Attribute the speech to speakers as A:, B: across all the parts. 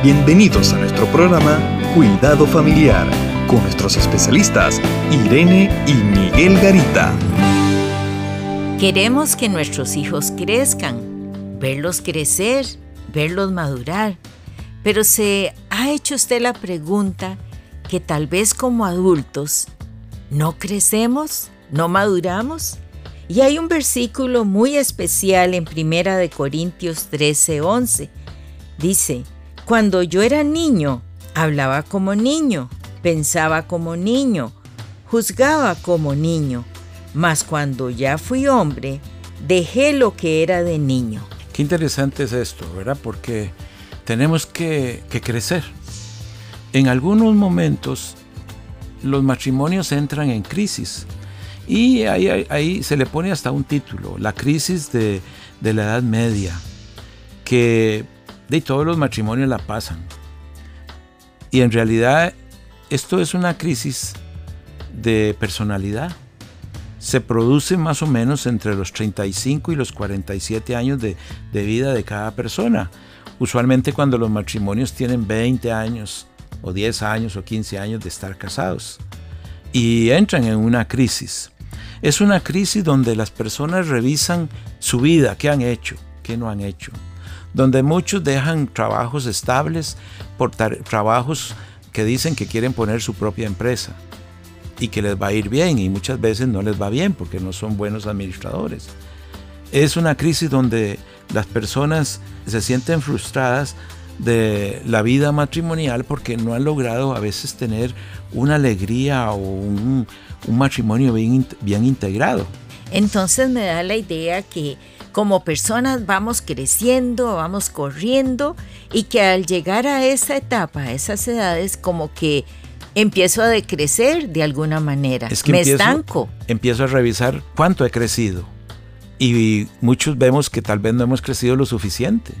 A: Bienvenidos a nuestro programa Cuidado Familiar con nuestros especialistas Irene y Miguel Garita.
B: Queremos que nuestros hijos crezcan, verlos crecer, verlos madurar, pero se ha hecho usted la pregunta que tal vez como adultos no crecemos, no maduramos. Y hay un versículo muy especial en Primera de Corintios 13:11. Dice, cuando yo era niño, hablaba como niño, pensaba como niño, juzgaba como niño, mas cuando ya fui hombre, dejé lo que era de niño.
C: Qué interesante es esto, ¿verdad? Porque tenemos que, crecer. En algunos momentos los matrimonios entran en crisis y ahí, se le pone hasta un título, la crisis de, de la Edad Media, que de todos los matrimonios la pasan. Y en realidad esto es una crisis de personalidad. Se produce más o menos entre los 35 y los 47 años de, de vida de cada persona. Usualmente cuando los matrimonios tienen 20 años o 10 años o 15 años de estar casados. Y entran en una crisis. Es una crisis donde las personas revisan su vida, qué han hecho, qué no han hecho donde muchos dejan trabajos estables por trabajos que dicen que quieren poner su propia empresa y que les va a ir bien y muchas veces no les va bien porque no son buenos administradores. Es una crisis donde las personas se sienten frustradas de la vida matrimonial porque no han logrado a veces tener una alegría o un, matrimonio bien, bien integrado.
B: Entonces me da la idea que como personas vamos creciendo, vamos corriendo y que al llegar a esa etapa, a esas edades, como que empiezo a decrecer de alguna manera.
C: Es que Me estanco. Empiezo a revisar cuánto he crecido. Y muchos vemos que tal vez no hemos crecido lo suficiente.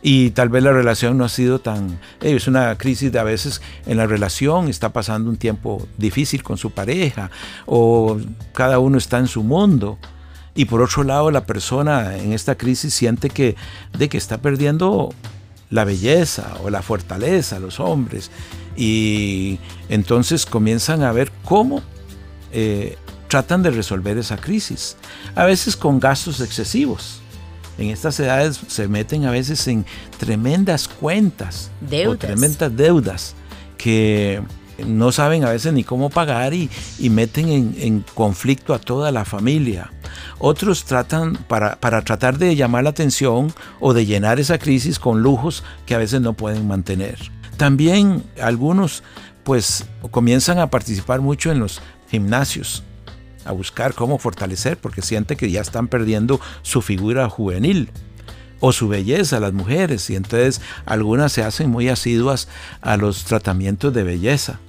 C: Y tal vez la relación no ha sido tan... es una crisis de a veces en la relación, está pasando un tiempo difícil con su pareja, o cada uno está en su mundo. Y por otro lado, la persona en esta crisis siente que, de que está perdiendo la belleza o la fortaleza, los hombres. Y entonces comienzan a ver cómo eh, tratan de resolver esa crisis. A veces con gastos excesivos. En estas edades se meten a veces en tremendas cuentas o tremendas deudas que no saben a veces ni cómo pagar y, meten en, conflicto a toda la familia. Otros tratan para, tratar de llamar la atención o de llenar esa crisis con lujos que a veces no pueden mantener. También algunos pues comienzan a participar mucho en los gimnasios, a buscar cómo fortalecer porque sienten que ya están perdiendo su figura juvenil o su belleza, las mujeres, y entonces algunas se hacen muy asiduas a los tratamientos de belleza.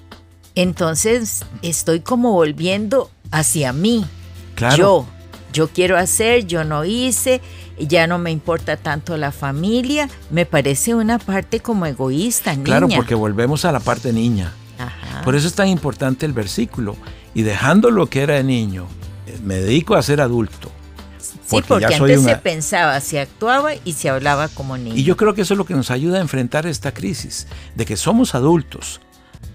B: Entonces estoy como volviendo hacia mí. Yo, yo quiero hacer, yo no hice, ya no me importa tanto la familia. Me parece una parte como egoísta, niña.
C: Claro, porque volvemos a la parte niña. Por eso es tan importante el versículo. Y dejando lo que era de niño, eh, me dedico a ser adulto.
B: sí, porque antes se pensaba, se actuaba y se hablaba como niño.
C: Y yo creo que eso es lo que nos ayuda a enfrentar esta crisis, de que somos adultos,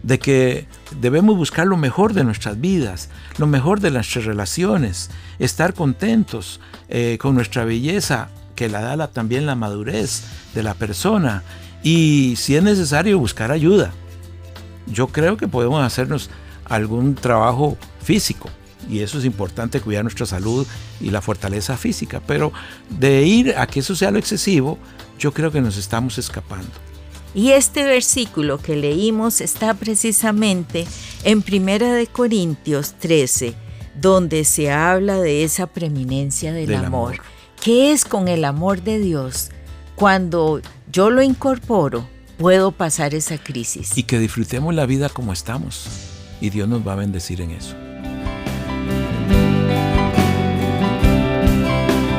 C: de que debemos buscar lo mejor de nuestras vidas, lo mejor de nuestras relaciones, estar contentos eh, con nuestra belleza, que la da también la madurez de la persona, y si es necesario buscar ayuda. Yo creo que podemos hacernos algún trabajo físico, y eso es importante, cuidar nuestra salud y la fortaleza física, pero de ir a que eso sea lo excesivo, yo creo que nos estamos escapando.
B: Y este versículo que leímos está precisamente en Primera de Corintios 13, donde se habla de esa preeminencia del, amor. ¿Qué es con el amor de Dios? Cuando yo lo incorporo, puedo pasar esa crisis.
C: Y que disfrutemos la vida como estamos. Y Dios nos va a bendecir en eso.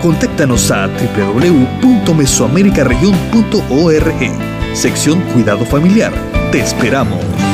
A: Contáctanos a www.mesoamericaregion.org sección Cuidado Familiar. Te esperamos.